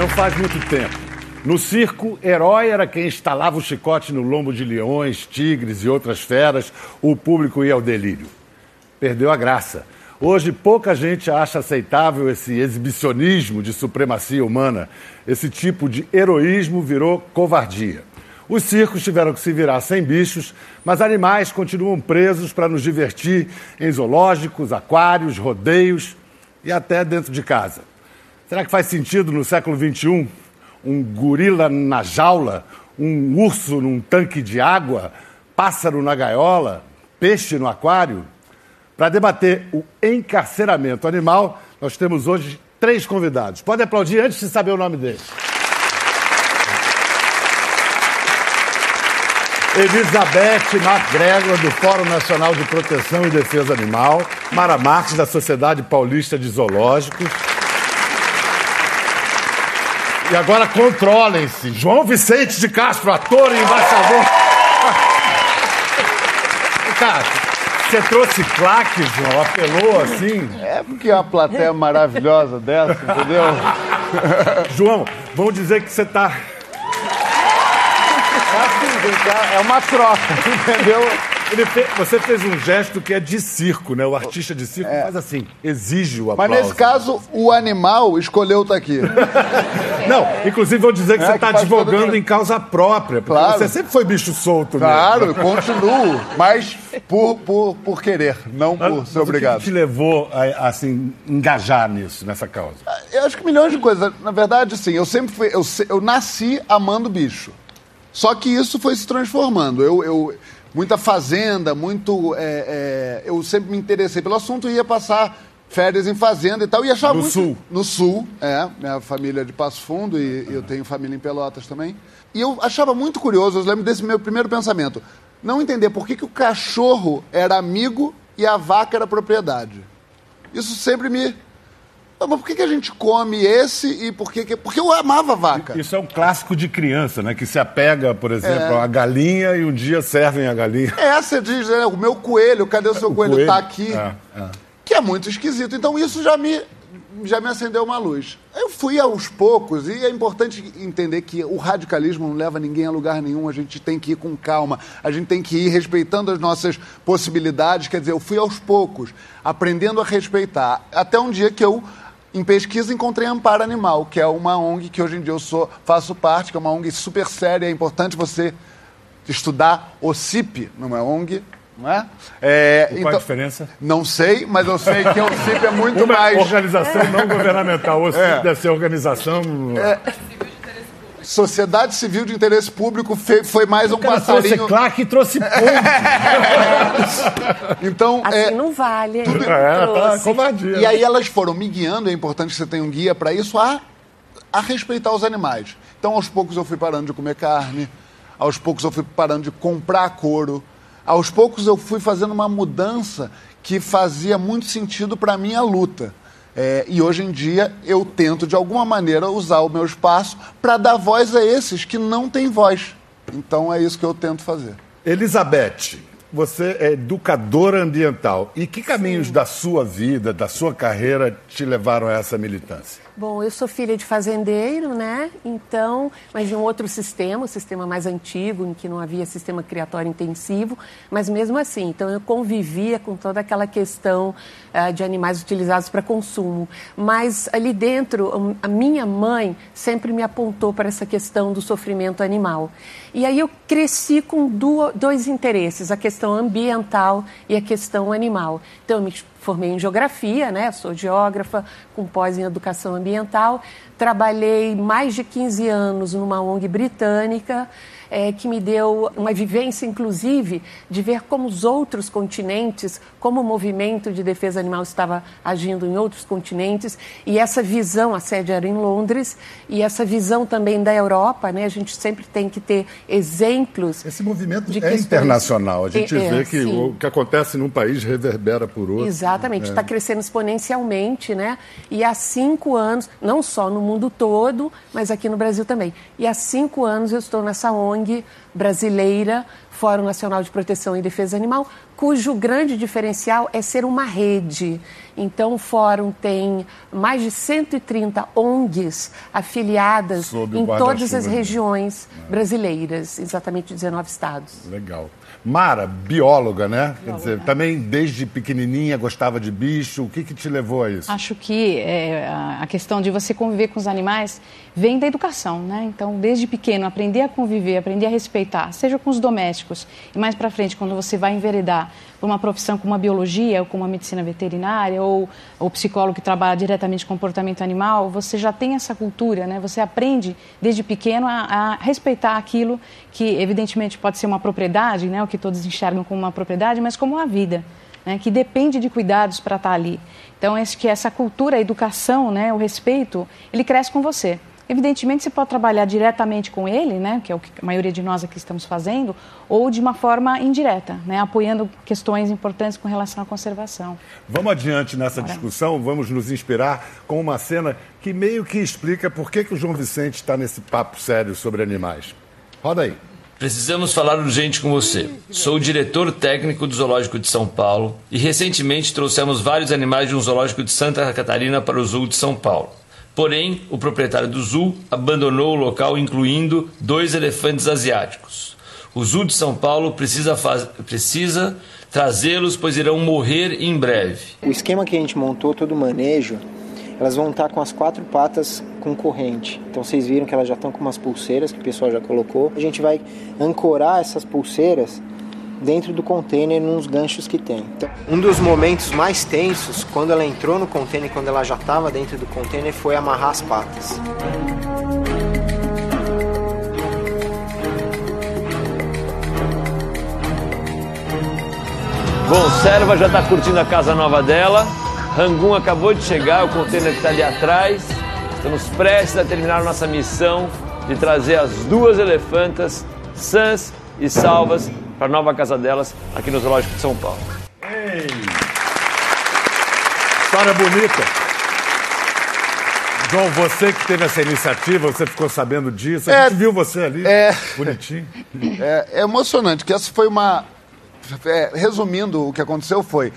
Não faz muito tempo. No circo, herói era quem instalava o chicote no lombo de leões, tigres e outras feras. O público ia ao delírio. Perdeu a graça. Hoje, pouca gente acha aceitável esse exibicionismo de supremacia humana. Esse tipo de heroísmo virou covardia. Os circos tiveram que se virar sem bichos, mas animais continuam presos para nos divertir em zoológicos, aquários, rodeios e até dentro de casa. Será que faz sentido no século XXI um gorila na jaula, um urso num tanque de água, pássaro na gaiola, peixe no aquário? Para debater o encarceramento animal, nós temos hoje três convidados. Pode aplaudir antes de saber o nome deles. Elizabeth MacGregor, do Fórum Nacional de Proteção e Defesa Animal, Mara Marques, da Sociedade Paulista de Zoológicos. E agora controlem-se. João Vicente de Castro, ator e embaixador. Cara, você trouxe claque, João? Apelou assim? É porque é uma plateia maravilhosa dessa, entendeu? João, vamos dizer que você está É uma troca, entendeu? Fe... Você fez um gesto que é de circo, né? O artista de circo é. faz assim, exige o aplauso. Mas nesse caso, o animal escolheu estar tá aqui. Não, inclusive vou dizer que é, você está advogando em causa própria. Porque claro. você sempre foi bicho solto, né? Claro, continuo. Mas por, por, por querer, não por mas, ser obrigado. O que te levou a, assim, engajar nisso, nessa causa? Eu acho que milhões de coisas. Na verdade, sim, eu sempre fui. Eu, eu nasci amando bicho. Só que isso foi se transformando. Eu, eu muita fazenda, muito. É, é, eu sempre me interessei pelo assunto e ia passar férias em fazenda e tal. E achava no muito, sul? No sul, é. Minha família é de Passo Fundo e eu tenho família em Pelotas também. E eu achava muito curioso, eu lembro desse meu primeiro pensamento. Não entender por que, que o cachorro era amigo e a vaca era propriedade. Isso sempre me mas por que, que a gente come esse e por que, que. Porque eu amava vaca. Isso é um clássico de criança, né? Que se apega, por exemplo, é. a galinha e um dia servem a galinha. É, você diz, né? O meu coelho, cadê o seu o coelho? coelho? Tá aqui. É, é. Que é muito esquisito. Então isso já me, já me acendeu uma luz. Eu fui aos poucos, e é importante entender que o radicalismo não leva ninguém a lugar nenhum, a gente tem que ir com calma, a gente tem que ir respeitando as nossas possibilidades. Quer dizer, eu fui aos poucos, aprendendo a respeitar, até um dia que eu em pesquisa encontrei Amparo Animal, que é uma ONG que hoje em dia eu sou, faço parte, que é uma ONG super séria, é importante você estudar o CIP numa ONG, não é? é qual então, a diferença? Não sei, mas eu sei que o CIP é muito uma mais... organização não governamental, o CIP é. deve ser organização... É. Sociedade Civil de Interesse Público foi mais um passarinho. Trouxe e trouxe ponto. então, assim é, não vale. Tudo... É, tá covardia. E aí elas foram me guiando, é importante que você tenha um guia para isso, a, a respeitar os animais. Então, aos poucos eu fui parando de comer carne, aos poucos eu fui parando de comprar couro, aos poucos eu fui fazendo uma mudança que fazia muito sentido para a minha luta. É, e hoje em dia eu tento, de alguma maneira, usar o meu espaço para dar voz a esses que não têm voz. Então é isso que eu tento fazer. Elizabeth, você é educadora ambiental. E que caminhos Sim. da sua vida, da sua carreira, te levaram a essa militância? Bom, eu sou filha de fazendeiro, né? Então, mas de um outro sistema, um sistema mais antigo, em que não havia sistema criatório intensivo, mas mesmo assim, então eu convivia com toda aquela questão uh, de animais utilizados para consumo. Mas ali dentro, a minha mãe sempre me apontou para essa questão do sofrimento animal. E aí eu cresci com dois interesses, a questão ambiental e a questão animal. Então, eu me formei em geografia, né? Sou geógrafa com pós em educação ambiental. Trabalhei mais de 15 anos numa ONG britânica é, que me deu uma vivência, inclusive, de ver como os outros continentes, como o movimento de defesa animal estava agindo em outros continentes, e essa visão, a sede era em Londres, e essa visão também da Europa, né? A gente sempre tem que ter exemplos. Esse movimento é internacional. A gente é, vê que sim. o que acontece num país reverbera por outro. Exatamente, está é. crescendo exponencialmente, né? E há cinco anos, não só no mundo todo, mas aqui no Brasil também. E há cinco anos eu estou nessa ONG ONG brasileira, Fórum Nacional de Proteção e Defesa Animal, cujo grande diferencial é ser uma rede. Então, o Fórum tem mais de 130 ONGs afiliadas Sob em todas as regiões é. brasileiras, exatamente 19 estados. Legal. Mara, bióloga, né? Bióloga. Quer dizer, também desde pequenininha gostava de bicho. O que, que te levou a isso? Acho que é, a questão de você conviver com os animais vem da educação, né? Então, desde pequeno, aprender a conviver, aprender a respeitar, seja com os domésticos e mais para frente, quando você vai enveredar por uma profissão como a biologia, ou como a medicina veterinária, ou o psicólogo que trabalha diretamente com comportamento animal, você já tem essa cultura, né? Você aprende desde pequeno a, a respeitar aquilo que, evidentemente, pode ser uma propriedade, né? O que todos enxergam como uma propriedade, mas como uma vida. Né, que depende de cuidados para estar tá ali. Então, acho que essa cultura, a educação, né, o respeito, ele cresce com você. Evidentemente, você pode trabalhar diretamente com ele, né, que é o que a maioria de nós aqui estamos fazendo, ou de uma forma indireta, né, apoiando questões importantes com relação à conservação. Vamos adiante nessa Bora. discussão, vamos nos inspirar com uma cena que meio que explica por que, que o João Vicente está nesse papo sério sobre animais. Roda aí. Precisamos falar urgente com você. Sou o diretor técnico do Zoológico de São Paulo e recentemente trouxemos vários animais de um zoológico de Santa Catarina para o Zoo de São Paulo. Porém, o proprietário do zoo abandonou o local, incluindo dois elefantes asiáticos. O Zoo de São Paulo precisa, precisa trazê-los, pois irão morrer em breve. O esquema que a gente montou, todo o manejo, elas vão estar com as quatro patas com corrente. Então vocês viram que elas já estão com umas pulseiras que o pessoal já colocou. A gente vai ancorar essas pulseiras dentro do container nos ganchos que tem. Então, um dos momentos mais tensos, quando ela entrou no container, quando ela já estava dentro do container, foi amarrar as patas. Bom, Serva já está curtindo a casa nova dela. Rangun acabou de chegar, o container está ali atrás. Estamos prestes a terminar nossa missão de trazer as duas elefantas sãs e salvas para a nova casa delas aqui no Zoológico de São Paulo. Ei. História bonita. João, você que teve essa iniciativa, você ficou sabendo disso, a é, gente viu você ali, é, bonitinho. É, é emocionante, que essa foi uma... É, resumindo, o que aconteceu foi...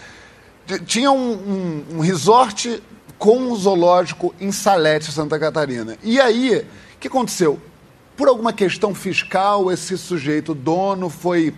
Tinha um, um, um resort com um zoológico em Salete, Santa Catarina. E aí, o que aconteceu? Por alguma questão fiscal, esse sujeito dono foi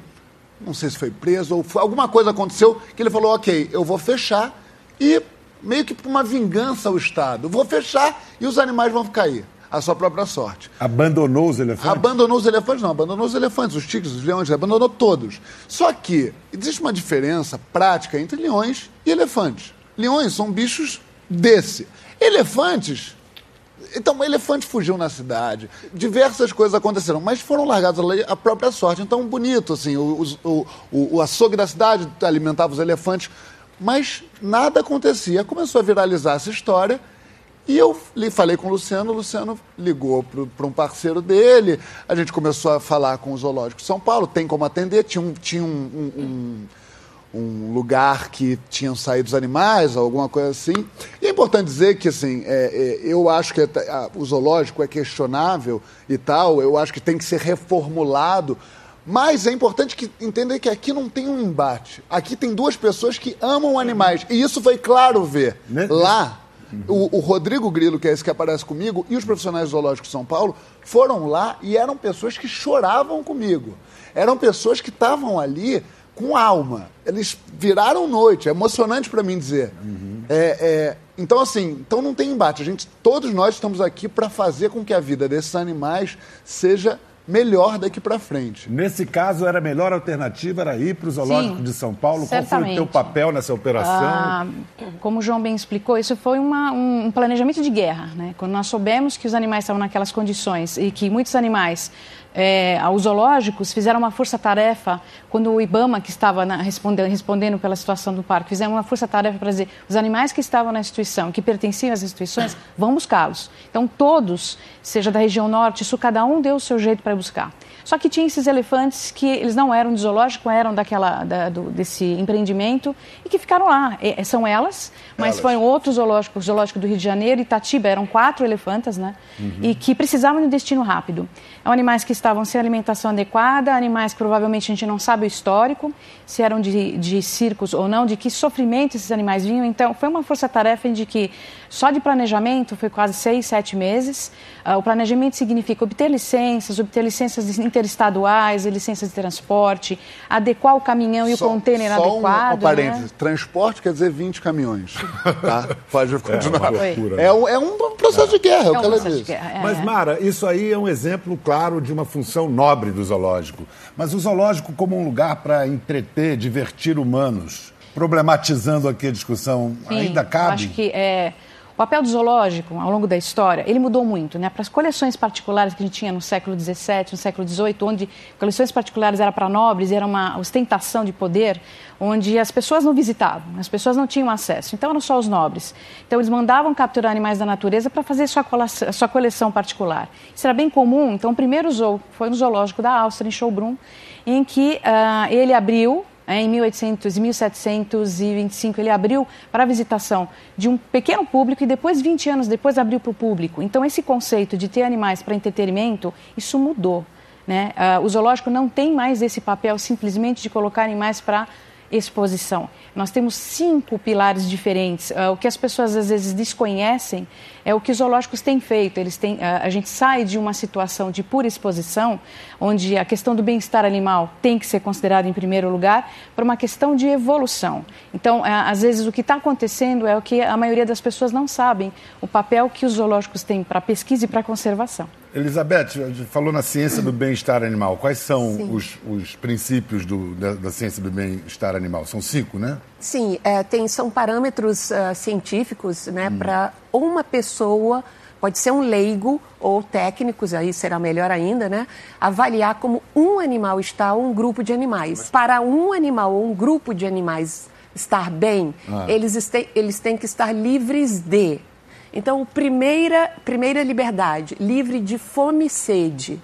não sei se foi preso ou foi, alguma coisa aconteceu que ele falou, ok, eu vou fechar e meio que por uma vingança ao Estado, vou fechar e os animais vão cair a sua própria sorte. Abandonou os elefantes? Abandonou os elefantes, não, abandonou os elefantes, os tigres, os leões, abandonou todos. Só que existe uma diferença prática entre leões e elefantes. Leões são bichos desse. Elefantes então, o elefante fugiu na cidade, diversas coisas aconteceram, mas foram largados à própria sorte. Então, bonito, assim, o, o, o, o açougue da cidade alimentava os elefantes, mas nada acontecia. Começou a viralizar essa história e eu falei com o Luciano, o Luciano ligou para um parceiro dele, a gente começou a falar com o Zoológico de São Paulo, tem como atender, tinha um, tinha um, um, um um lugar que tinham saído os animais, alguma coisa assim. E é importante dizer que, assim, é, é, eu acho que a, o zoológico é questionável e tal, eu acho que tem que ser reformulado, mas é importante que entender que aqui não tem um embate. Aqui tem duas pessoas que amam animais, e isso foi claro ver. Né? Lá, o, o, Rodrigo Grilo, que é esse que aparece comigo, e os profissionais zoológicos de São Paulo foram lá e eram pessoas que choravam comigo. Eram pessoas que estavam ali com alma. Eles viraram noite, é emocionante para mim dizer. Uhum. É, é, então, assim, então não tem embate. A gente, todos nós estamos aqui para fazer com que a vida desses animais seja melhor daqui para frente. Nesse caso, era a melhor alternativa era ir para o Zoológico Sim, de São Paulo? Certamente. Qual foi o teu papel nessa operação? Ah, como o João bem explicou, isso foi uma, um planejamento de guerra. Né? Quando nós soubemos que os animais estavam naquelas condições e que muitos animais é, os zoológicos fizeram uma força-tarefa, quando o IBAMA, que estava na, respondendo, respondendo pela situação do parque, fizeram uma força-tarefa para dizer os animais que estavam na instituição, que pertenciam às instituições, vão buscá-los. Então, todos, seja da região norte, sul, cada um deu o seu jeito para buscar. Só que tinha esses elefantes que eles não eram de zoológico, eram daquela, da, do, desse empreendimento e que ficaram lá. E, são elas, mas elas. foi um outro zoológico, o Zoológico do Rio de Janeiro, Itatiba, eram quatro elefantas, né? Uhum. E que precisavam de destino rápido. São animais que estavam sem alimentação adequada, animais que provavelmente a gente não sabe o histórico, se eram de, de circos ou não, de que sofrimento esses animais vinham. Então, foi uma força-tarefa de que só de planejamento foi quase seis, sete meses. Uh, o planejamento significa obter licenças, obter licenças interestaduais, licenças de transporte, adequar o caminhão e só, o contêiner só adequado. Um, um parênteses, né? transporte quer dizer 20 caminhões. Tá? Pode continuar. É, é, um, é um processo de guerra, é, o que ela disse. É, Mas, Mara, isso aí é um exemplo claro de uma função nobre do zoológico. Mas o zoológico como um lugar para entreter, divertir humanos, problematizando aqui a discussão, Sim, ainda cabe? acho que é o papel do zoológico, ao longo da história, ele mudou muito. Né? Para as coleções particulares que a gente tinha no século XVII, no século XVIII, onde coleções particulares eram para nobres, era uma ostentação de poder, onde as pessoas não visitavam, as pessoas não tinham acesso. Então, eram só os nobres. Então, eles mandavam capturar animais da natureza para fazer sua coleção, sua coleção particular. Isso era bem comum. Então, o primeiro zoo foi no zoológico da Áustria, em Schönbrunn, em que uh, ele abriu em 1800 e 1725, ele abriu para a visitação de um pequeno público e depois, 20 anos depois, abriu para o público. Então, esse conceito de ter animais para entretenimento, isso mudou. Né? Uh, o zoológico não tem mais esse papel simplesmente de colocar animais para exposição. Nós temos cinco pilares diferentes. Uh, o que as pessoas às vezes desconhecem é o que os zoológicos têm feito. Eles têm, uh, a gente sai de uma situação de pura exposição, onde a questão do bem-estar animal tem que ser considerada em primeiro lugar, para uma questão de evolução. Então, uh, às vezes o que está acontecendo é o que a maioria das pessoas não sabem, o papel que os zoológicos têm para pesquisa e para conservação. Elizabeth, falou na ciência do bem-estar animal. Quais são os, os, princípios do, da, da, ciência do bem-estar animal? São cinco, né? Sim, é, tem, são parâmetros uh, científicos né, hum. para uma pessoa, pode ser um leigo ou técnicos, aí será melhor ainda, né? Avaliar como um animal está ou um grupo de animais. Para um animal ou um grupo de animais estar bem, ah. eles, eles têm que estar livres de então, primeira, primeira liberdade, livre de fome e sede.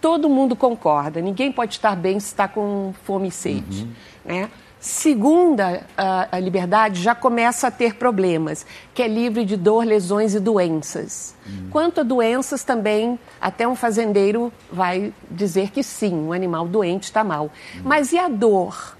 Todo mundo concorda, ninguém pode estar bem se está com fome e sede. Uhum. Né? Segunda a, a, liberdade já começa a ter problemas, que é livre de dor, lesões e doenças. Uhum. Quanto a doenças, também até um fazendeiro vai dizer que sim, um animal doente está mal. Uhum. Mas e a dor?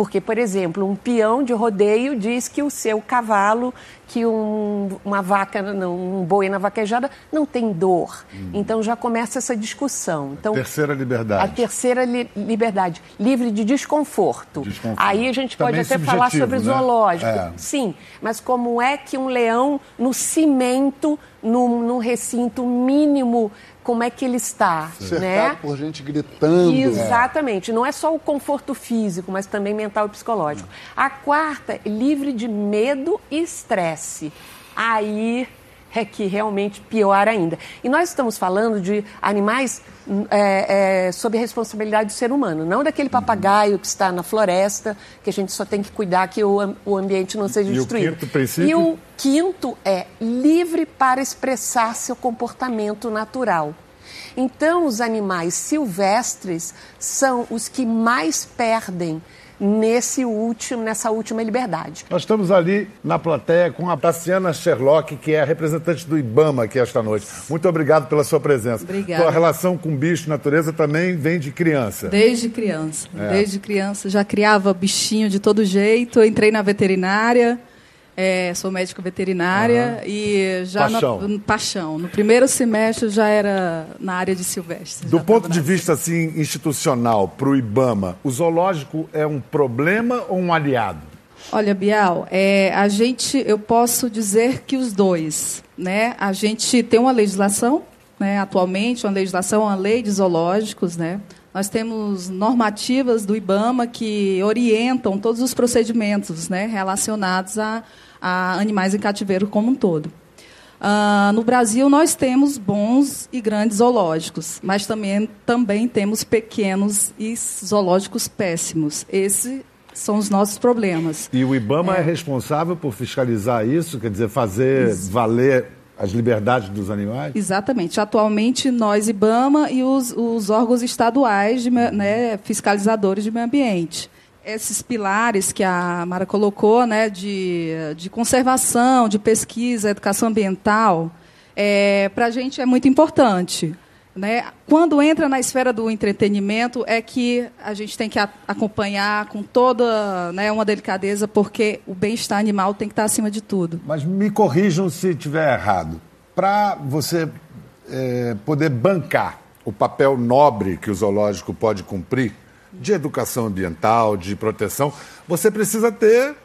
Porque, por exemplo, um peão de rodeio diz que o seu cavalo, que um, uma vaca, não, um boi na vaquejada, não tem dor. Hum. Então já começa essa discussão. Então, terceira liberdade. A terceira li liberdade, livre de desconforto. desconforto. Aí a gente pode Também até falar sobre né? zoológico. É. Sim, mas como é que um leão no cimento, num, num recinto mínimo como é que ele está, Cercado né? por gente gritando. Exatamente. Não é só o conforto físico, mas também mental e psicológico. A quarta, livre de medo e estresse. Aí é que realmente pior ainda. E nós estamos falando de animais é, é, sob a responsabilidade do ser humano, não daquele papagaio que está na floresta, que a gente só tem que cuidar que o, o ambiente não seja e destruído. O quinto princípio? E o quinto é livre para expressar seu comportamento natural. Então, os animais silvestres são os que mais perdem nesse último, nessa última liberdade. Nós estamos ali na plateia com a Tassiana Sherlock, que é a representante do IBAMA aqui esta noite. Muito obrigado pela sua presença. Obrigada. Sua relação com bicho e natureza também vem de criança. Desde criança. É. Desde criança. Já criava bichinho de todo jeito. entrei na veterinária. É, sou médica veterinária uhum. e já paixão. No, paixão. No primeiro semestre já era na área de silvestre. Do ponto de vista assim institucional para o IBAMA, o zoológico é um problema ou um aliado? Olha, Bial, é, a gente, eu posso dizer que os dois, né? A gente tem uma legislação, né? Atualmente, uma legislação, uma lei de zoológicos, né? Nós temos normativas do IBAMA que orientam todos os procedimentos né, relacionados a, a animais em cativeiro como um todo. Uh, no Brasil, nós temos bons e grandes zoológicos, mas também, também temos pequenos e zoológicos péssimos. Esses são os nossos problemas. E o IBAMA é, é responsável por fiscalizar isso, quer dizer, fazer isso. valer as liberdades dos animais? Exatamente. Atualmente, nós, IBAMA, e os, os órgãos estaduais de, né, fiscalizadores de meio ambiente. Esses pilares que a Mara colocou, né, de, de conservação, de pesquisa, educação ambiental, é, para a gente é muito importante. Né? Quando entra na esfera do entretenimento, é que a gente tem que a, acompanhar com toda né, uma delicadeza, porque o bem-estar animal tem que estar acima de tudo. Mas me corrijam se estiver errado. Para você é, poder bancar o papel nobre que o zoológico pode cumprir, de educação ambiental, de proteção, você precisa ter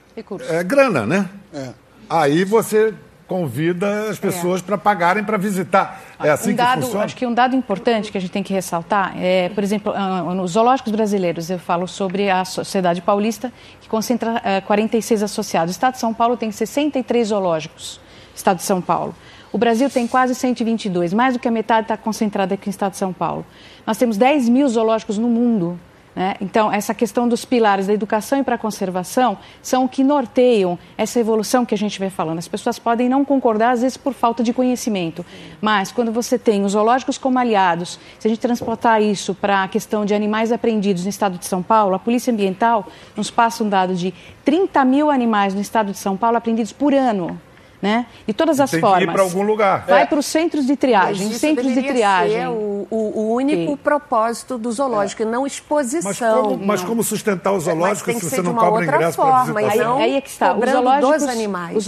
é, grana, né? É. Aí você convida as pessoas é. para pagarem para visitar. É assim um dado, que funciona? Acho que um dado importante que a gente tem que ressaltar é, por exemplo, ah, nos zoológicos brasileiros, eu falo sobre a Sociedade Paulista, que concentra 46 eh, associados. O Estado de São Paulo tem 63 zoológicos, Estado de São Paulo. O Brasil tem quase 122, mais do que a metade está concentrada aqui no Estado de São Paulo. Nós temos 10 mil zoológicos no mundo. Né? Então, essa questão dos pilares da educação e para a conservação são o que norteiam essa evolução que a gente vem falando. As pessoas podem não concordar, às vezes, por falta de conhecimento, mas quando você tem os zoológicos como aliados, se a gente transportar isso para a questão de animais apreendidos no estado de São Paulo, a Polícia Ambiental nos passa um dado de 30 mil animais no estado de São Paulo apreendidos por ano né? De todas as tem formas. Tem que ir para algum lugar. Vai é. para os centros de triagem. Mas centros de triagem. Ser o, o, o único Sim. propósito do zoológico, é. não exposição. Mas como, mas como sustentar o zoológico se você não cobra ingresso para visitação? Aí, aí é que está. Os zoológicos, dos animais. Os,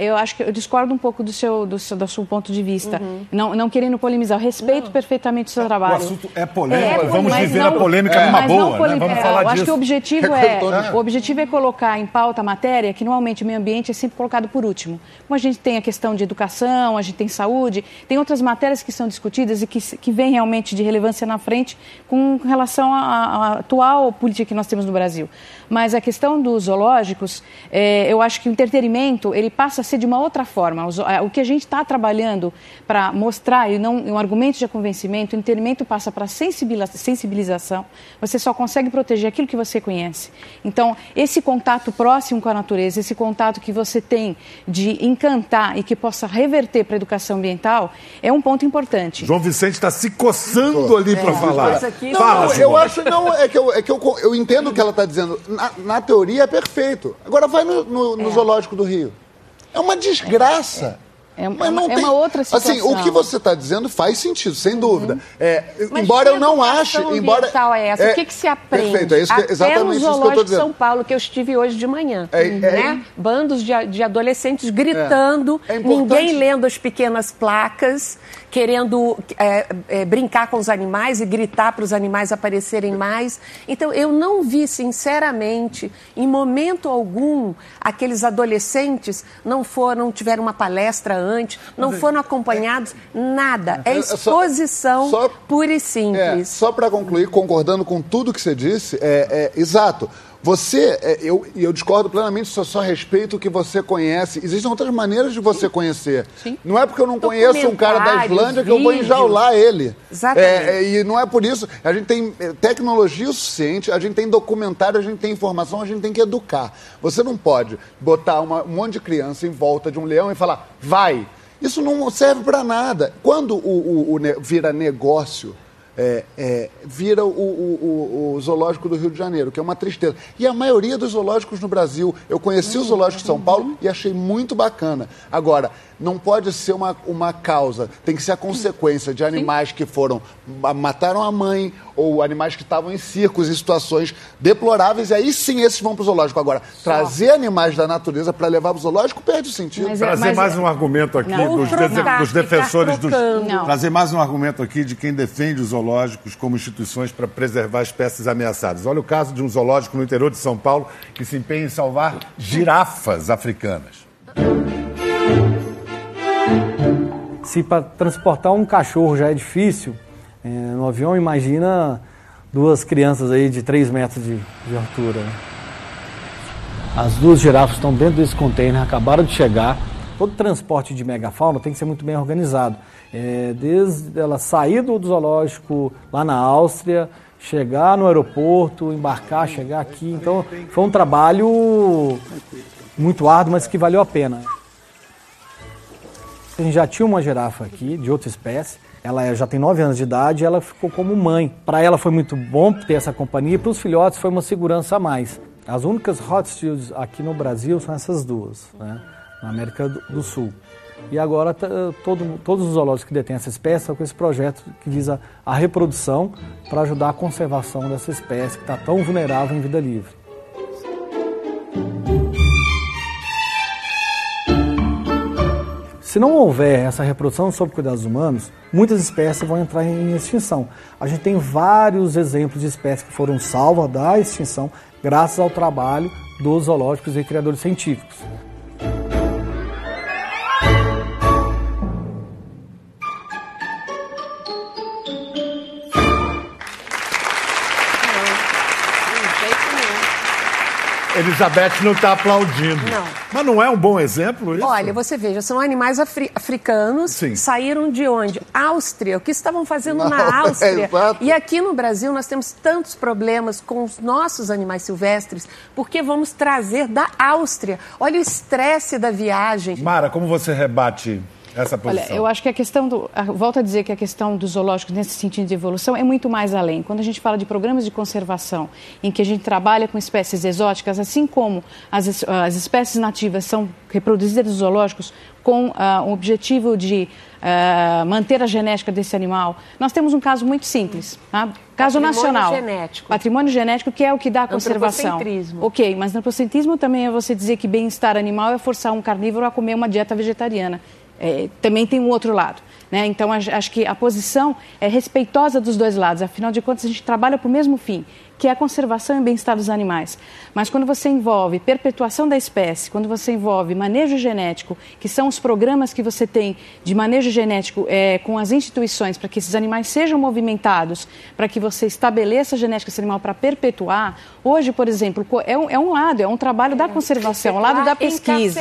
eu acho que eu discordo um pouco do seu, do seu, do seu ponto de vista. Uhum. Não, não querendo polemizar. Eu respeito não. perfeitamente o seu trabalho. O assunto é polêmico. É, Vamos viver não, a polêmica é. numa boa. Né? Vamos falar eu disso. acho que o objetivo é, o objetivo é colocar em pauta a matéria que normalmente o meio ambiente é sempre colocado por último. Como a gente tem a questão de educação, a gente tem saúde, tem outras matérias que são discutidas e que, que vêm realmente de relevância na frente com relação à, atual política que nós temos no Brasil. Mas a questão dos zoológicos, é, eu acho que o entretenimento ele passa a ser de uma outra forma. O, o que a gente está trabalhando para mostrar e não um argumento de convencimento, o entretenimento passa para sensibilização. Você só consegue proteger aquilo que você conhece. Então, esse contato próximo com a natureza, esse contato que você tem de encantar e que possa reverter para a educação ambiental, é um ponto importante. João Vicente está se coçando ali é, para falar. Aqui... Fala, não, eu acho não é que eu, é que eu, eu entendo o que ela está dizendo na, na, teoria é perfeito. Agora vai no, no, no é. Zoológico do Rio. É uma desgraça. É, é, mas não é tem... uma outra situação. Assim, o que você está dizendo faz sentido, sem uhum. dúvida. É, embora eu não ache. Embora é essa? É, o que, que se aprende? Perfeito, é isso que, exatamente Até no Zoológico de São Paulo, que eu estive hoje de manhã. É, é né? Bandos de, de, adolescentes gritando, ninguém lendo as pequenas placas querendo é, é, brincar com os animais e gritar para os animais aparecerem mais. Então, eu não vi, sinceramente, em momento algum, aqueles adolescentes não foram, tiveram uma palestra antes, não foram acompanhados, nada. É exposição só, só, pura e simples. É, só para concluir, concordando com tudo que você disse, é, é exato. Você, é, eu, eu discordo plenamente, só, só respeito o que você conhece. Existem outras maneiras de você Sim. conhecer. Sim. Não é porque eu não conheço um cara da Islândia que eu vou enjaular ele. Exatamente. É, é, e não é por isso. A gente tem é, tecnologia o suficiente, a gente tem documentário, a gente tem informação, a gente tem que educar. Você não pode botar uma, um monte de criança em volta de um leão e falar, vai. Isso não serve para nada. Quando o, o, o, vira negócio é, é, vira o, o, o, zoológico do Rio de Janeiro, que é uma tristeza. E a maioria dos zoológicos no Brasil, eu conheci o zoológico de São Paulo e achei muito bacana. Agora, não pode ser uma, uma causa, tem que ser a consequência de animais que foram, mataram a mãe, ou animais que estavam em circos, em situações deploráveis, e aí sim esses vão para o zoológico. Agora, Só. trazer animais da natureza para levar para o zoológico perde o sentido. Mas, é, trazer mas, mais um argumento aqui dos, de, dos, defensores dos. Não. Trazer mais um argumento aqui de quem defende os zoológicos como instituições para preservar espécies ameaçadas. Olha o caso de um zoológico no interior de São Paulo que se empenha em salvar girafas africanas. Se para transportar um cachorro já é difícil, é, no avião imagina duas crianças aí de 3 metros de, de altura. Né? As duas girafas estão dentro desse container, acabaram de chegar. Todo transporte de megafauna tem que ser muito bem organizado. É, desde ela sair do zoológico lá na Áustria, chegar no aeroporto, embarcar, chegar aqui. Então foi um trabalho muito árduo, mas que valeu a pena. A gente já tinha uma girafa aqui, de outra espécie. Ela é, já tem 9 anos de idade e ela ficou como mãe. Para ela foi muito bom ter essa companhia e para os filhotes foi uma segurança a mais. As únicas Rothschilds aqui no Brasil são essas duas, né? na América do Sul. E agora todo, todos os zoológicos que detêm essa espécie estão com esse projeto que visa a reprodução para ajudar a conservação dessa espécie que está tão vulnerável em vida livre. Se não houver essa reprodução sob cuidados humanos, muitas espécies vão entrar em extinção. A gente tem vários exemplos de espécies que foram salvas da extinção graças ao trabalho dos zoológicos e criadores científicos. Elizabeth não está aplaudindo. Não. Mas não é um bom exemplo isso? Olha, você veja, são animais afri africanos, Sim. saíram de onde? Áustria. O que estavam fazendo não, na Áustria? É e aqui no Brasil nós temos tantos problemas com os nossos animais silvestres, porque vamos trazer da Áustria. Olha o estresse da viagem. Mara, como você rebate essa posição? Olha, eu acho que a questão do. Volto a dizer que a questão do zoológico nesse sentido de evolução é muito mais além. Quando a gente fala de programas de conservação, em que a gente trabalha com espécies exóticas, assim como as, as espécies nativas são reproduzidas nos zoológicos com uh, o objetivo de uh, manter a genética desse animal, nós temos um caso muito simples. Tá? Caso Patrimônio nacional. Genético. Patrimônio genético, que é o que dá a conservação. Ok, mas antropocentrismo também é você dizer que bem-estar animal é forçar um carnívoro a comer uma dieta vegetariana é, também tem um outro lado. Né? Então, acho que a posição é respeitosa dos dois lados. Afinal de contas, a gente trabalha para o mesmo fim, que é a conservação e bem-estar dos animais. Mas quando você envolve perpetuação da espécie, quando você envolve manejo genético, que são os programas que você tem de manejo genético é, com as instituições para que esses animais sejam movimentados, para que você estabeleça a genética desse animal para perpetuar, hoje, por exemplo, é um, é um lado, é um trabalho da conservação, um lado da pesquisa.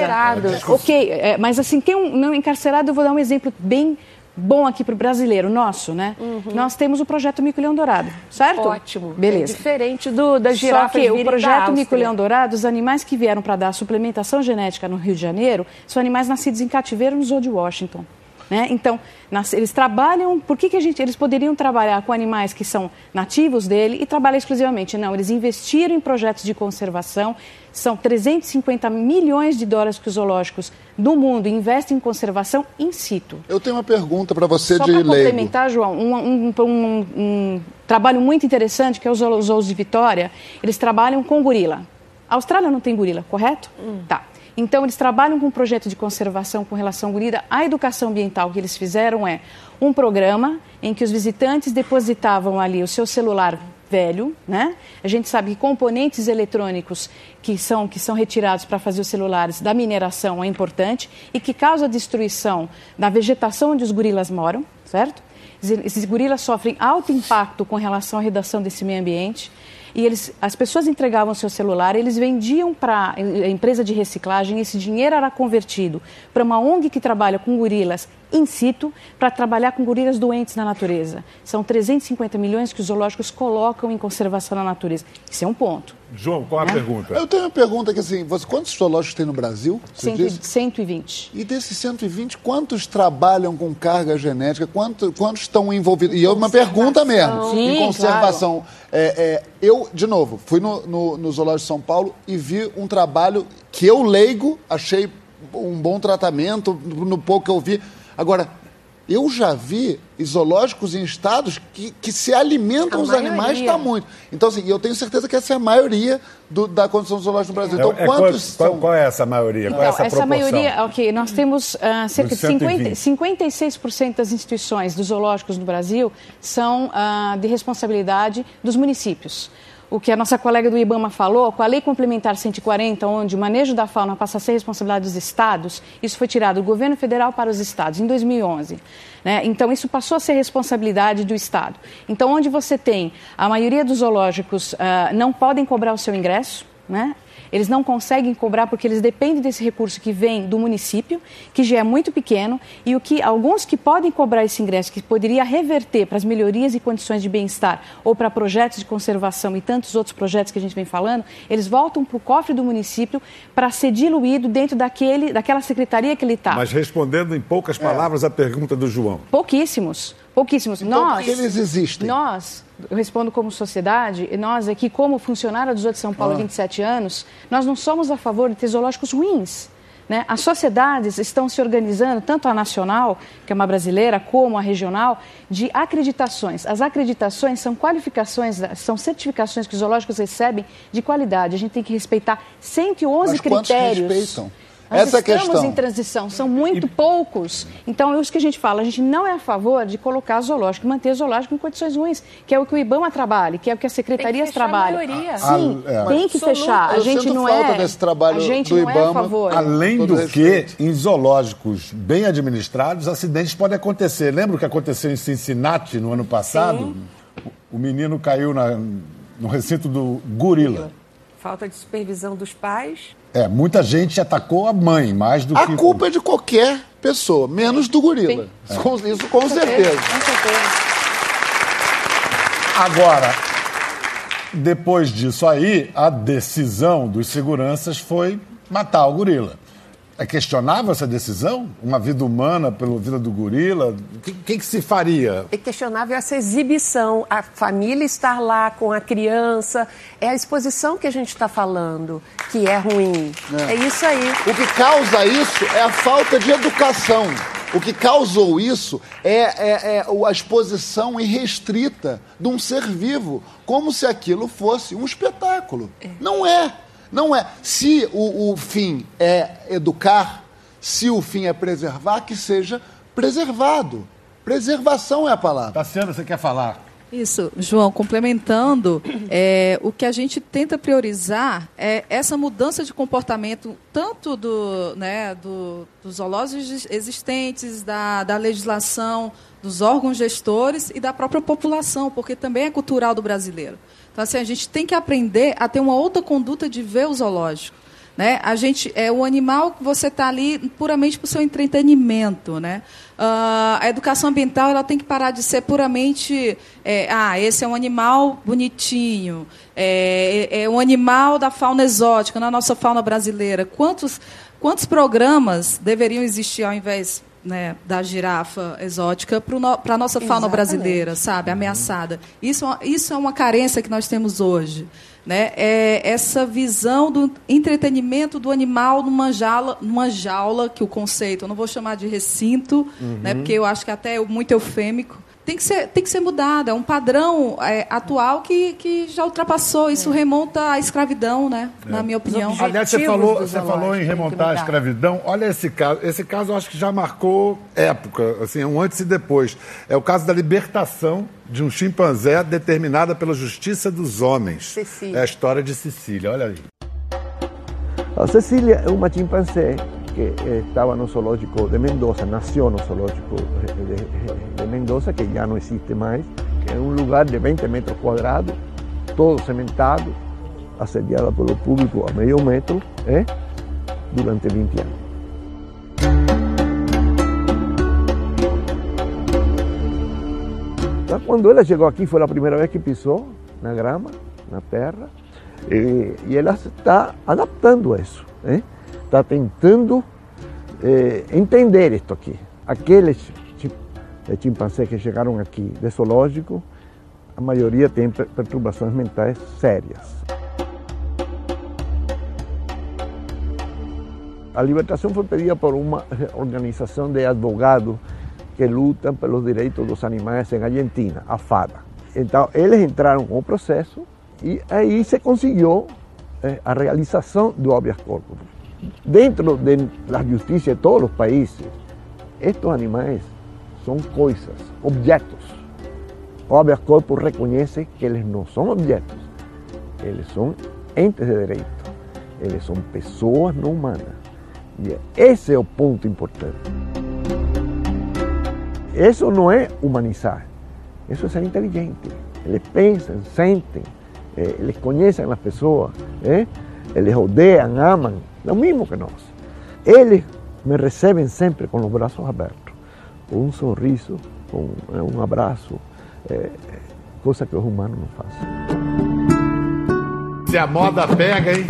Ok, é, mas assim, tem um não encarcerado, eu vou dar um exemplo bem bom aqui para o brasileiro, nosso, né? Uhum. Nós temos o projeto Mico-Leão Dourado, certo? Ótimo. Beleza. É diferente do, da girafa Só que o projeto Mico-Leão Dourado, os animais que vieram para dar suplementação genética no Rio de Janeiro, são animais nascidos em cativeiro no Zoo de Washington. Né? Então, nas, eles trabalham. Por que, que a gente, eles poderiam trabalhar com animais que são nativos dele e trabalhar exclusivamente? Não, eles investiram em projetos de conservação. São 350 milhões de dólares que os zoológicos do mundo investem em conservação in situ. Eu tenho uma pergunta para você Só de leigo. Só para complementar, João, um, um, um, um, trabalho muito interessante que é os zoos de Vitória. Eles trabalham com gorila. A Austrália não tem gorila, correto? Hum. Tá. Então, eles trabalham com um projeto de conservação com relação gorila. A educação ambiental que eles fizeram é um programa em que os visitantes depositavam ali o seu celular velho, né? A gente sabe que componentes eletrônicos que são, que são retirados para fazer os celulares da mineração é importante e que causa destruição da vegetação onde os gorilas moram, certo? Esses gorilas sofrem alto impacto com relação à redação desse meio ambiente e eles, as pessoas entregavam seu celular, eles vendiam para a empresa de reciclagem, esse dinheiro era convertido para uma ONG que trabalha com gorilas in situ para trabalhar com gorilas doentes na natureza. São 350 milhões que os zoológicos colocam em conservação na natureza. Isso é um ponto. João, qual a né? pergunta? Eu tenho uma pergunta que assim, você, quantos zoológicos tem no Brasil? Cento, 120. E desses 120, quantos trabalham com carga genética? Quantos, quantos estão envolvidos? E é uma pergunta mesmo. Sim, em conservação. Claro. É, é, eu, de novo, fui no, no, no Zoológico de São Paulo e vi um trabalho que eu, leigo, achei um bom tratamento, no pouco que eu vi. Agora, eu já vi zoológicos em estados que, que se alimentam a os maioria. animais está muito. Então, assim, eu tenho certeza que essa é a maioria do, da condição zoológica no Brasil. Então, é, quantos qual, são... qual, é essa maioria? Qual é então, é essa, essa maioria, ok, nós temos uh, cerca de 50, 56% das instituições dos zoológicos no Brasil são uh, de responsabilidade dos municípios o que a nossa colega do IBAMA falou, com a Lei Complementar 140, onde o manejo da fauna passa a ser responsabilidade dos estados, isso foi tirado do governo federal para os estados em 2011. Né? Então, isso passou a ser responsabilidade do estado. Então, onde você tem a maioria dos zoológicos uh, não podem cobrar o seu ingresso, né? Eles não conseguem cobrar porque eles dependem desse recurso que vem do município, que já é muito pequeno, e o que alguns que podem cobrar esse ingresso, que poderia reverter para as melhorias e condições de bem-estar ou para projetos de conservação e tantos outros projetos que a gente vem falando, eles voltam para o cofre do município para ser diluído dentro daquele, daquela secretaria que ele está. Mas respondendo em poucas palavras é. a pergunta do João. Pouquíssimos. Pouquíssimos. Então, nós, eles existem. Nós, eu respondo como sociedade, nós aqui, como funcionária do Zoo de São Paulo há ah. 27 anos, nós não somos a favor de ter zoológicos ruins. Né? As sociedades estão se organizando, tanto a nacional, que é uma brasileira, como a regional, de acreditações. As acreditações são qualificações, são certificações que os zoológicos recebem de qualidade. A gente tem que respeitar 111 Mas critérios. Respeitam? Nós Essa estamos questão. em transição, são muito e... poucos. Então, é isso que a gente fala, a gente não é a favor de colocar zoológico, manter zoológico em condições ruins, que é o que o IBAMA trabalha, que é o que as secretarias trabalham. Sim, a, é. tem que fechar. A gente não é. Desse trabalho a gente do não IBAMA, é a favor. Além do respeito. que, em zoológicos bem administrados, acidentes podem acontecer. Lembra o que aconteceu em Cincinnati no ano passado? Sim. O menino caiu na, no recinto do gorila. Falta de supervisão dos pais. É, muita gente atacou a mãe mais do a que. A culpa é de qualquer pessoa, menos do gorila. É. Isso com certeza. Com certeza. Agora, depois disso aí, a decisão dos seguranças foi matar o gorila. É questionável essa decisão? Uma vida humana pela vida do gorila? O que, que, que, se faria? É questionável essa exibição, a família estar lá com a criança. É a exposição que a gente está falando que é ruim. É. é isso aí. O que causa isso é a falta de educação. O que causou isso é, é, é, a exposição irrestrita de um ser vivo, como se aquilo fosse um espetáculo. É. Não é. Não é. Se o, o fim é educar, se o fim é preservar, que seja preservado. Preservação é a palavra. Tassiano, você quer falar? Isso, João, complementando, é, o que a gente tenta priorizar é essa mudança de comportamento, tanto do, né, do, dos zoológicos existentes, da, da legislação, dos órgãos gestores e da própria população, porque também é cultural do brasileiro. Então, assim, a gente tem que aprender a ter uma outra conduta de ver o zoológico. Né? A gente é o animal que você está ali puramente para o seu entretenimento, né? Uh, a educação ambiental ela tem que parar de ser puramente é, ah esse é um animal bonitinho é, é, é um animal da fauna exótica na nossa fauna brasileira quantos quantos programas deveriam existir ao invés né, da girafa exótica para no, a nossa fauna Exatamente. brasileira, sabe, ameaçada. Isso, isso é uma carência que nós temos hoje. Né? É essa visão do entretenimento do animal numa jaula, numa jaula que o conceito, eu não vou chamar de recinto, uhum. né, porque eu acho que até é muito eufêmico, tem que ser, tem que ser mudada. É um padrão é, atual que, que já ultrapassou. Isso é. remonta à escravidão, né? É. Na minha opinião. Aliás, você falou, você falou em remontar à escravidão. Olha esse caso. Esse caso eu acho que já marcou época, assim, um antes e depois. É o caso da libertação de um chimpanzé determinada pela justiça dos homens. Cecília. É a história de Cecília. Olha aí. A Cecília é uma chimpanzé que estaba en el zoológico de Mendoza, nació en el zoológico de, Mendoza, que ya no existe más, que es un lugar de 20 metros cuadrados, todo cementado, asediado por el público a medio metro, ¿eh? durante 20 años. Cuando ella llegó aquí fue la primera vez que pisó la grama, la terra, eh, y ella se está adaptando a eso. ¿eh? Está tentando eh, entender isto aqui. Aqueles chimpanzés que chegaram aqui de zoológico, a maioria tem perturbações mentais sérias. A libertação foi pedida por uma organização de advogados que lutam pelos direitos dos animais em Argentina, a FADA. Então, eles entraram com o processo e aí se conseguiu eh, a realização do habeas corpus. Dentro de la justicia de todos los países, estos animales son cosas, objetos. O corpus reconoce que ellos no son objetos, ellos son entes de derecho, ellos son personas no humanas. Y ese es el punto importante. Eso no es humanizar, eso es ser inteligente. Eles pensam, sentem, eh, eles conhecem as pessoas. Eh? eles odeiam, amam, o mesmo que nós. Eles me recebem sempre com os braços abertos, com um sorriso, com um abraço, é, coisa que os humanos não fazem. Se a moda pega, hein?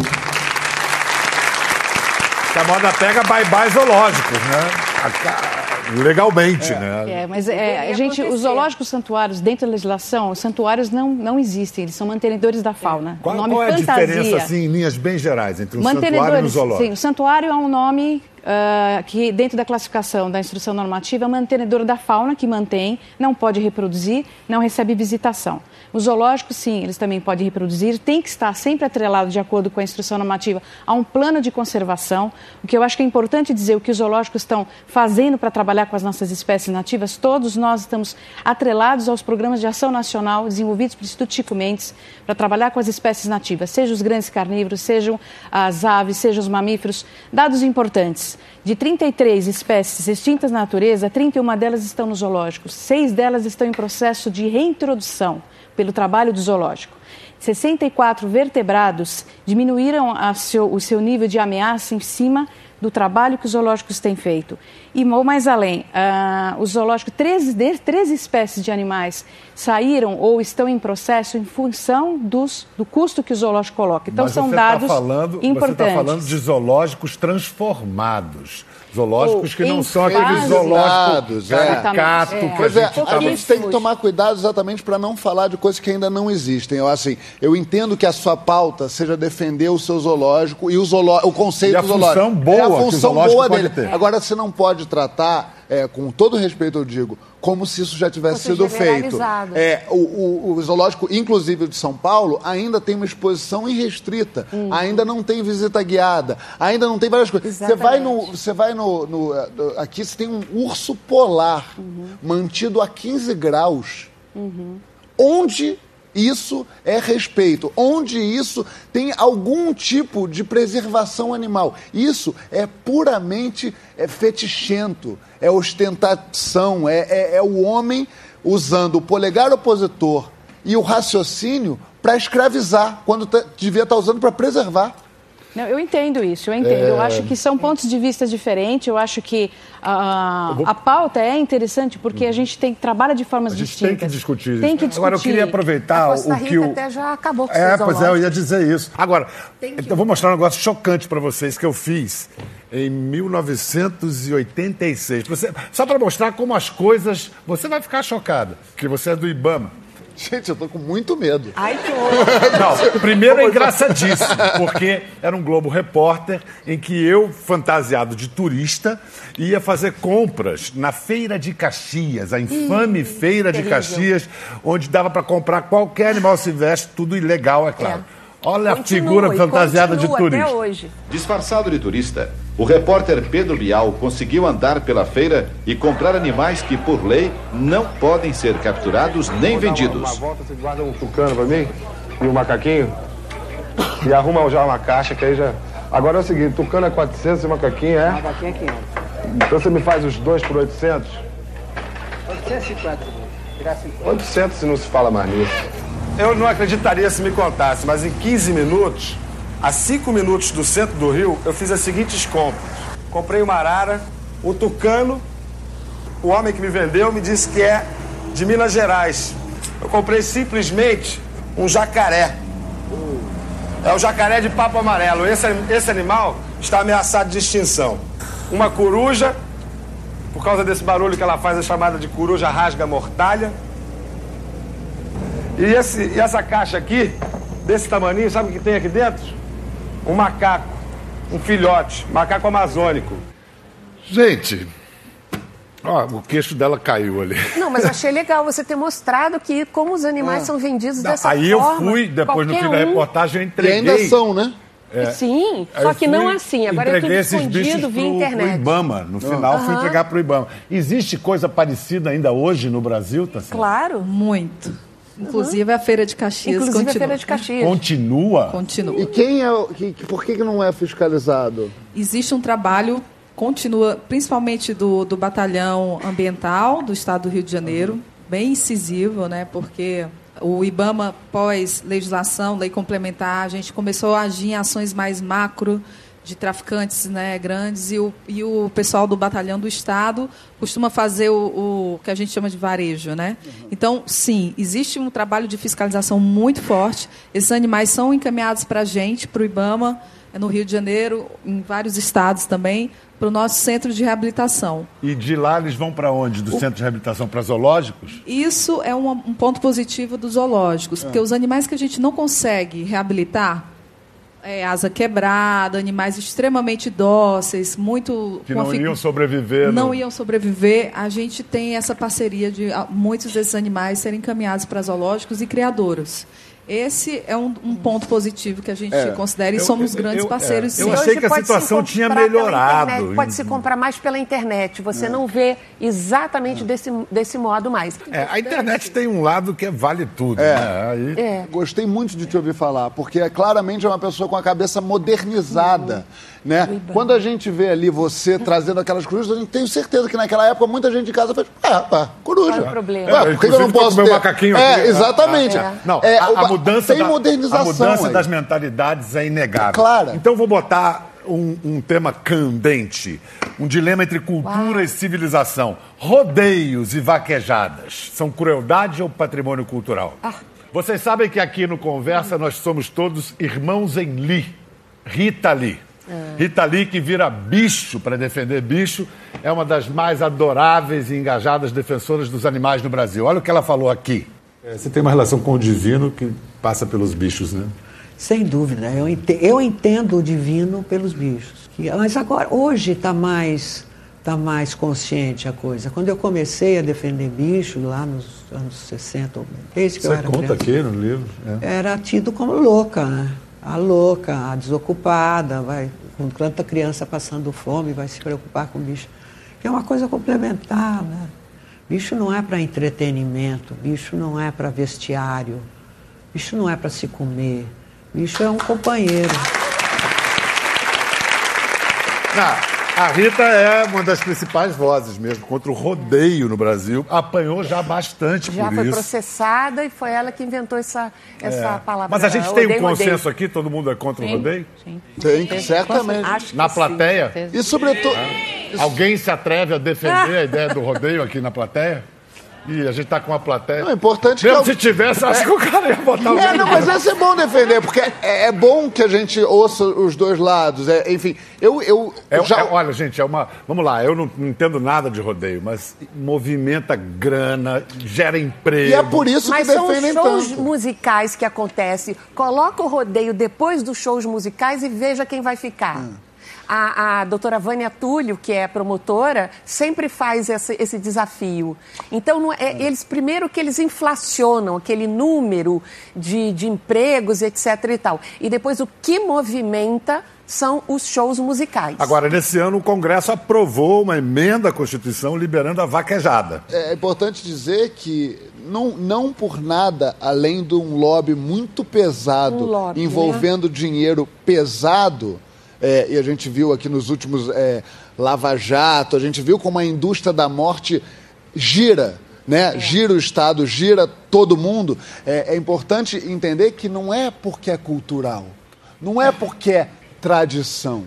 Se a moda pega, bye-bye zoológicos, né? Legalmente, é. né? É, mas é, a gente, os zoológicos santuários, dentro da legislação, os santuários não, não existem, eles são mantenedores da fauna. Qual, o nome qual é fantasia. a diferença, assim, em linhas bem gerais, entre um santuário e um zoológico? Sim, o santuário é um nome uh, que, dentro da classificação da instrução normativa, é mantenedor da fauna, que mantém, não pode reproduzir, não recebe visitação. Os zoológicos, sim, eles também podem reproduzir, tem que estar sempre atrelado, de acordo com a instrução normativa, a um plano de conservação. O que eu acho que é importante dizer, o que os zoológicos estão fazendo para trabalhar com as nossas espécies nativas, todos nós estamos atrelados aos programas de ação nacional desenvolvidos pelo Instituto Chico Mendes para trabalhar com as espécies nativas, sejam os grandes carnívoros, sejam as aves, sejam os mamíferos. Dados importantes. De 33 espécies extintas na natureza, 31 delas estão nos zoológicos, seis delas estão em processo de reintrodução pelo trabalho do zoológico. 64 vertebrados diminuíram seu, o seu nível de ameaça em cima do trabalho que os zoológicos têm feito. E mais além, uh, os zoológicos, 13, 13 espécies de animais saíram ou estão em processo em função dos, do custo que o zoológico coloca. Então, Mas são tá dados tá falando, importantes. Você está falando de zoológicos transformados. Zoológicos que não são aqueles zoológicos caricato é. que a gente, é, a gente tem que tomar cuidado exatamente para não falar de coisas que ainda não existem. Eu, assim, eu entendo que a sua pauta seja defender o seu zoológico e o, zoológico, o conceito e do zoológico. Função boa é a função boa dele. Ter. Agora, você não pode tratar, é, com todo respeito eu digo, como se isso já tivesse sido feito. É, o, o, o, zoológico, inclusive de São Paulo, ainda tem uma exposição irrestrita, uhum. ainda não tem visita guiada, ainda não tem várias coisas. Você vai no, você vai no, no, aqui você tem um urso polar uhum. mantido a 15 graus. Uhum. Onde isso é respeito. Onde isso tem algum tipo de preservação animal. Isso é puramente é fetichento, é ostentação, é, é, é o homem usando o polegar opositor e o raciocínio para escravizar, quando tá, devia estar tá usando para preservar. Não, eu entendo isso, eu entendo. É... Eu acho que são pontos de vista diferentes. Eu acho que uh, vou... a pauta é interessante porque a gente tem, trabalha de formas distintas. A gente distintas. tem que discutir isso. Tem que discutir. Agora, eu queria aproveitar o que o... até já acabou com É, pois é, eu ia dizer isso. Agora, eu vou mostrar um negócio chocante para vocês que eu fiz em 1986. Você... Só para mostrar como as coisas... Você vai ficar chocada, que você é do IBAMA. Gente, eu tô com muito medo. Ai, que horror. Não, primeiro é engraçadíssimo, porque era um Globo Repórter em que eu, fantasiado de turista, ia fazer compras na Feira de Caxias, a infame Feira de Caxias, onde dava para comprar qualquer animal silvestre, tudo ilegal, é claro. É. Olha continua, a figura fantasiada de turista. Até hoje. Disfarçado de turista, o repórter Pedro Bial conseguiu andar pela feira e comprar animais que, por lei, não podem ser capturados nem vendidos. Uma, uma volta, você guarda um tucano para mim e um macaquinho e arruma já uma caixa que aí já. Agora é o seguinte: tucano é 400 e macaquinho é? Macaquinho é 500. Então você me faz os dois por 800? 850. 800 se não se fala mais nisso. Eu não acreditaria se me contasse, mas em 15 minutos, a 5 minutos do centro do Rio, eu fiz as seguintes compras. Comprei uma arara, um tucano, o homem que me vendeu me disse que é de Minas Gerais. Eu comprei simplesmente um jacaré. É o jacaré de papo amarelo. Esse, esse animal está ameaçado de extinção. Uma coruja, por causa desse barulho que ela faz, é chamada de coruja rasga-mortalha. E, esse, e essa caixa aqui, desse tamanho, sabe o que tem aqui dentro? Um macaco, um filhote, macaco amazônico. Gente, ó, o queixo dela caiu ali. Não, mas achei legal você ter mostrado que como os animais ah. são vendidos dessa aí forma. Aí eu fui, depois no fim um... da reportagem, eu entreguei. E ainda são, né? É. Sim, só que não assim. Agora é tudo escondido via internet. Pro Ibama. No final, uhum. fui entregar para o Ibama. Existe coisa parecida ainda hoje no Brasil, tá Claro. Muito. Inclusive a Feira de Caxias Inclusive continua. a Feira de Caxias. Continua? Continua. E quem é, que, por que não é fiscalizado? Existe um trabalho, continua, principalmente do, do Batalhão Ambiental do Estado do Rio de Janeiro, bem incisivo, né? Porque o IBAMA, pós legislação, lei complementar, a gente começou a agir em ações mais macro de traficantes né, grandes e o, e o pessoal do batalhão do Estado costuma fazer o, o que a gente chama de varejo. Né? Uhum. Então, sim, existe um trabalho de fiscalização muito forte. Esses animais são encaminhados para a gente, para o IBAMA, é no Rio de Janeiro, em vários estados também, para o nosso centro de reabilitação. E de lá eles vão para onde? Do o... centro de reabilitação para zoológicos? Isso é um, um ponto positivo dos zoológicos, é. porque os animais que a gente não consegue reabilitar, é, asa quebrada, animais extremamente dóceis, muito. Que não iam sobreviver. Não, não iam sobreviver. A gente tem essa parceria de muitos desses animais serem encaminhados para zoológicos e criadouros. Esse é um, um, ponto positivo que a gente é, considera e eu, somos eu, grandes eu, parceiros. É, eu achei que a situação tinha melhorado. Internet, pode se comprar mais pela internet. Você é. não vê exatamente desse, desse modo mais. É, a internet tem um lado que é vale tudo. É. Né? Aí... É. Gostei muito de te ouvir falar, porque é claramente uma pessoa com a cabeça modernizada. Uhum. Né? Quando a gente vê ali você trazendo aquelas corujas, a gente tem certeza que naquela época muita gente de casa fez, é, pá, coruja. Não é problema. É, por que eu não posso ter? macaquinho é, aqui. exatamente. É. Não, a, a, mudança tem da, modernização. A mudança aí. das mentalidades é inegável. Claro. Então vou botar um, um, tema candente, um dilema entre cultura Uau. e civilização. Rodeios e vaquejadas são crueldade ou patrimônio cultural? Ah. Vocês sabem que aqui no Conversa nós somos todos irmãos em Li. Rita Lee. É. Rita Lee, que vira bicho para defender bicho, é uma das mais adoráveis e engajadas defensoras dos animais no Brasil. Olha o que ela falou aqui. É, você tem uma relação com o divino que passa pelos bichos, né? Sem dúvida. Eu entendo, eu entendo o divino pelos bichos. Mas agora, hoje está mais, tá mais consciente a coisa. Quando eu comecei a defender bicho, lá nos anos 60, desde que Você eu era conta criança, aqui no livro. É. Era tido como louca, né? A louca, a desocupada, vai com tanta criança passando fome, vai se preocupar com o bicho. Que é uma coisa complementar, né? Bicho não é para entretenimento, bicho não é para vestiário, bicho não é para se comer, bicho é um companheiro. Não. A Rita é uma das principais vozes mesmo contra o rodeio no Brasil. Apanhou já bastante já por isso. Já foi processada e foi ela que inventou essa, essa é. palavra. Mas a gente tem um consenso rodeio. aqui? Todo mundo é contra sim, o rodeio? Sim. Tem, certamente. Na plateia? Sim. E sobretudo... Alguém se atreve a defender a ideia do rodeio aqui na plateia? Ih, a gente tá com uma plateia. Não, é importante Mesmo que. se tivesse, acho é... que o cara ia botar o. É, não, mas ia ser bom defender, porque é, é, bom que a gente ouça os dois lados. É, enfim, eu. eu é, já... É, olha, gente, é uma. Vamos lá, eu não, não, entendo nada de rodeio, mas movimenta grana, gera emprego. E é por isso mas que defendem tanto. Mas são shows musicais que acontecem. Coloca o rodeio depois dos shows musicais e veja quem vai ficar. Hum. A, a doutora Vânia Túlio, que é promotora, sempre faz esse, esse desafio. Então, é, é, eles primeiro que eles inflacionam aquele número de, de empregos, etc. e tal. E depois o que movimenta são os shows musicais. Agora, nesse ano, o Congresso aprovou uma emenda à Constituição liberando a vaquejada. É importante dizer que não, não por nada, além de um lobby muito pesado um lobby, envolvendo né? dinheiro pesado, é, e a gente viu aqui nos últimos é, Lava Jato, a gente viu como a indústria da morte gira. Né? É. Gira o Estado, gira todo mundo. É, é importante entender que não é porque é cultural, não é porque é tradição.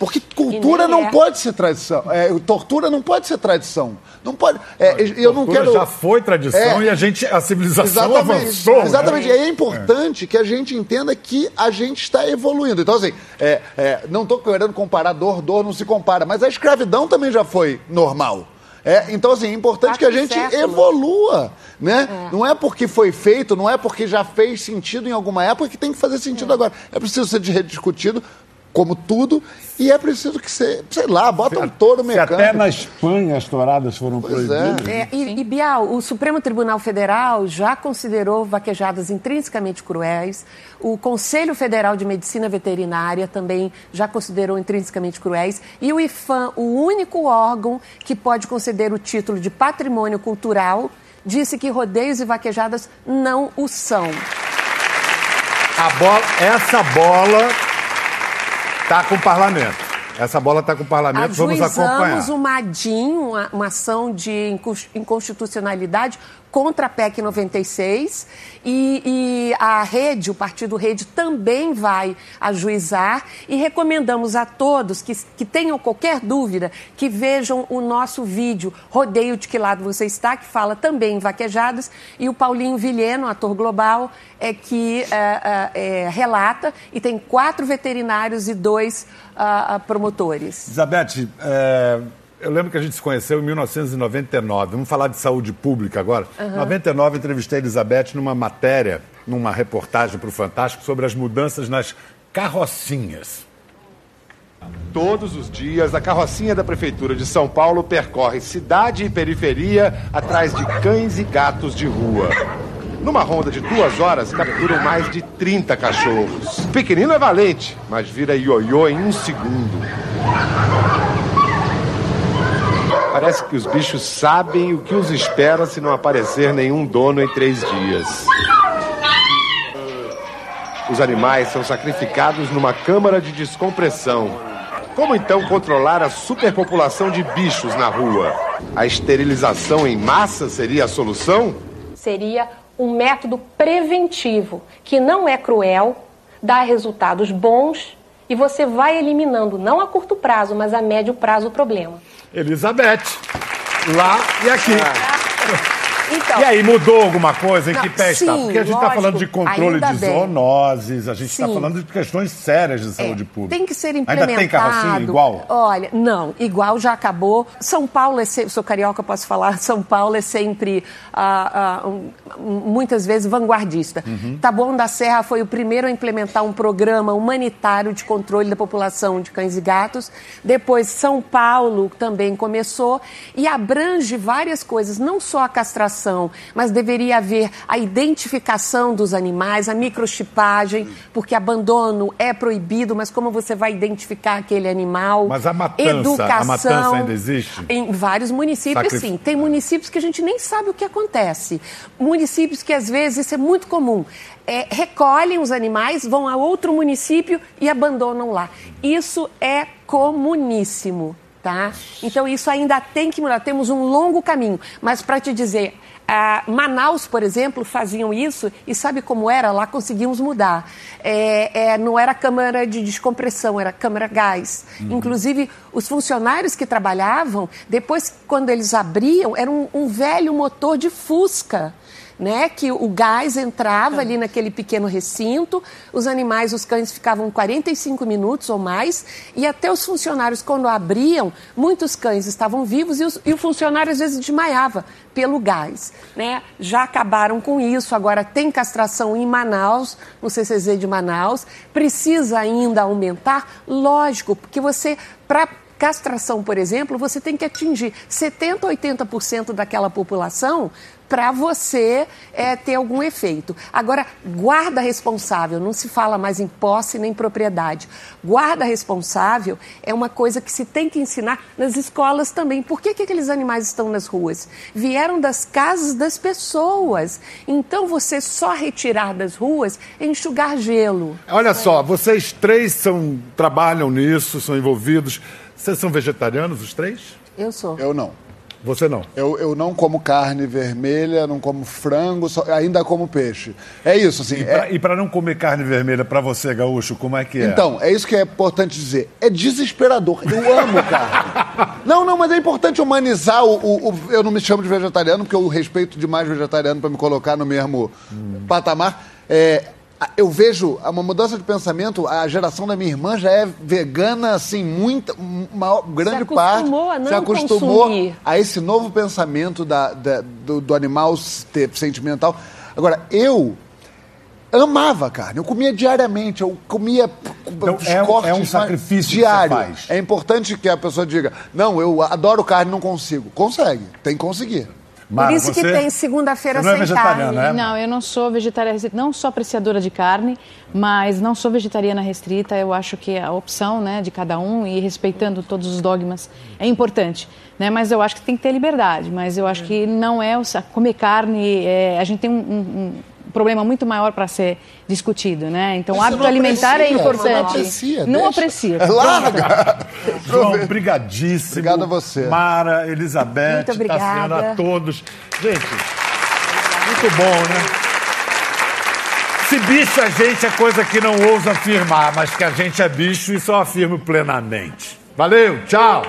Porque cultura não é. pode ser tradição. É, tortura não pode ser tradição. Não pode. É, eu não quero. Já foi tradição é, e a gente, a civilização exatamente, avançou. Né? Exatamente. Né? E é importante que a gente entenda que a gente está evoluindo. Então, assim, é, é, não estou querendo comparar dor, dor não se compara, mas a escravidão também já foi normal. É, então, assim, é importante que a gente evolua, né? É. Não é porque foi feito, não é porque já fez sentido em alguma época que tem que fazer sentido é. agora. É preciso ser rediscutido como tudo, e é preciso que você, sei lá, bota um touro mecânico. até na Espanha as touradas foram pois é. proibidas. É. É, e, e, Bial, o Supremo Tribunal Federal já considerou vaquejadas intrinsecamente cruéis, o Conselho Federal de Medicina Veterinária também já considerou intrinsecamente cruéis, e o IFAM, o único órgão que pode conceder o título de patrimônio cultural, disse que rodeios e vaquejadas não o são. A bola, essa bola Está com o parlamento. Essa bola está com o parlamento, vamos acompanhar. uma DIN, uma, uma ação de inconstitucionalidade contra a PEC 96 e, e, a rede, o partido Rede, também vai ajuizar e recomendamos a todos que, que tenham qualquer dúvida que vejam o nosso vídeo Rodeio de que lado você está, que fala também em vaquejadas, e o Paulinho Vilheno, ator global, é que é, é, relata e tem quatro veterinários e dois uh, promotores. Elizabeth, é eu lembro que a gente se conheceu em 1999. Vamos falar de saúde pública agora. Em uhum. 99, entrevistei a Elizabeth numa matéria, numa reportagem para o Fantástico sobre as mudanças nas carrocinhas. Todos os dias, a carrocinha da Prefeitura de São Paulo percorre cidade e periferia atrás de cães e gatos de rua. Numa ronda de duas horas, capturam mais de 30 cachorros. O pequenino é valente, mas vira ioiô em um segundo. Parece que os bichos sabem o que os espera se não aparecer nenhum dono em três dias. Os animais são sacrificados numa câmara de descompressão. Como então controlar a superpopulação de bichos na rua? A esterilização em massa seria a solução? Seria um método preventivo que não é cruel, dá resultados bons e você vai eliminando, não a curto prazo, mas a médio prazo, o problema. Elizabeth, lá e aqui. Ah. Então, e aí, mudou alguma coisa? Em que pé está? Porque a gente está falando de controle de bem. zoonoses, a gente está falando de questões sérias de saúde é, pública. Tem que ser implementado. Ainda tem carrocinha igual? Olha, não, igual já acabou. São Paulo é sempre, sou carioca, posso falar, São Paulo é sempre, ah, ah, muitas vezes, vanguardista. Uhum. Taboão da Serra foi o primeiro a implementar um programa humanitário de controle da população de cães e gatos. Depois, São Paulo também começou e abrange várias coisas, não só a castração mas deveria haver a identificação dos animais, a microchipagem, porque abandono é proibido, mas como você vai identificar aquele animal? Mas a matança, educação, a matança ainda existe? Em vários municípios, Sacrif... sim. Tem municípios que a gente nem sabe o que acontece. Municípios que, às vezes, isso é muito comum. É, recolhem os animais, vão a outro município e abandonam lá. Isso é comuníssimo. Tá? Então isso ainda tem que mudar. Temos um longo caminho. Mas para te dizer, Manaus, por exemplo, faziam isso e sabe como era? Lá conseguimos mudar. É, é, não era câmara de descompressão, era câmara gás. Uhum. Inclusive, os funcionários que trabalhavam, depois, quando eles abriam, era um, um velho motor de Fusca né? Que o gás entrava ali naquele pequeno recinto, os animais, os cães ficavam 45 minutos ou mais, e até os funcionários, quando abriam, muitos cães estavam vivos e, os, e o funcionário às vezes desmaiava pelo gás. Né? Já acabaram com isso, agora tem castração em Manaus, no CCZ de Manaus. Precisa ainda aumentar? Lógico, porque você, para castração, por exemplo, você tem que atingir 70%, 80% daquela população para você é, ter algum efeito. Agora, guarda responsável, não se fala mais em posse nem propriedade. Guarda responsável é uma coisa que se tem que ensinar nas escolas também. Por que, que aqueles animais estão nas ruas? Vieram das casas das pessoas. Então, você só retirar das ruas é enxugar gelo. Olha só, vocês três são, trabalham nisso, são envolvidos. Vocês são vegetarianos, os três? Eu sou. Eu não. Você não? Eu, eu não como carne vermelha, não como frango, só, ainda como peixe. É isso, assim. E para é... não comer carne vermelha, para você, gaúcho, como é que é? Então, é isso que é importante dizer. É desesperador. Eu amo carne. não, não, mas é importante humanizar o, o, o, Eu não me chamo de vegetariano, porque eu respeito demais vegetariano para me colocar no mesmo hum. patamar. É, eu vejo uma mudança de pensamento. A geração da minha irmã já é vegana, assim, muita, uma grande se parte. A não se acostumou consumir. a esse novo pensamento da, da do, do, animal ter, sentimental. Agora, eu amava carne, eu comia diariamente, eu comia então, é, cortes é um sacrifício diário. É importante que a pessoa diga: não, eu adoro carne, não consigo. Consegue, tem que conseguir. Por isso que tem segunda-feira sem é carne. Né? Não, eu não sou vegetariana restrita, não sou apreciadora de carne, mas não sou vegetariana restrita. Eu acho que a opção né, de cada um e respeitando todos os dogmas é importante. Né? Mas eu acho que tem que ter liberdade. Mas eu acho que não é o, comer carne. É, a gente tem um, um problema muito maior para ser discutido, né? Então, o hábito alimentar é aprecia, importante. não aprecia, não aprecia. É, larga. João, brigadíssimo. Obrigado a você. Mara, Elizabeth, Muito obrigada. Tassiana, a todos. Gente, muito bom, né? Se bicho é gente é coisa que não ouso afirmar, mas que a gente é bicho, isso eu afirmo plenamente. Valeu, tchau!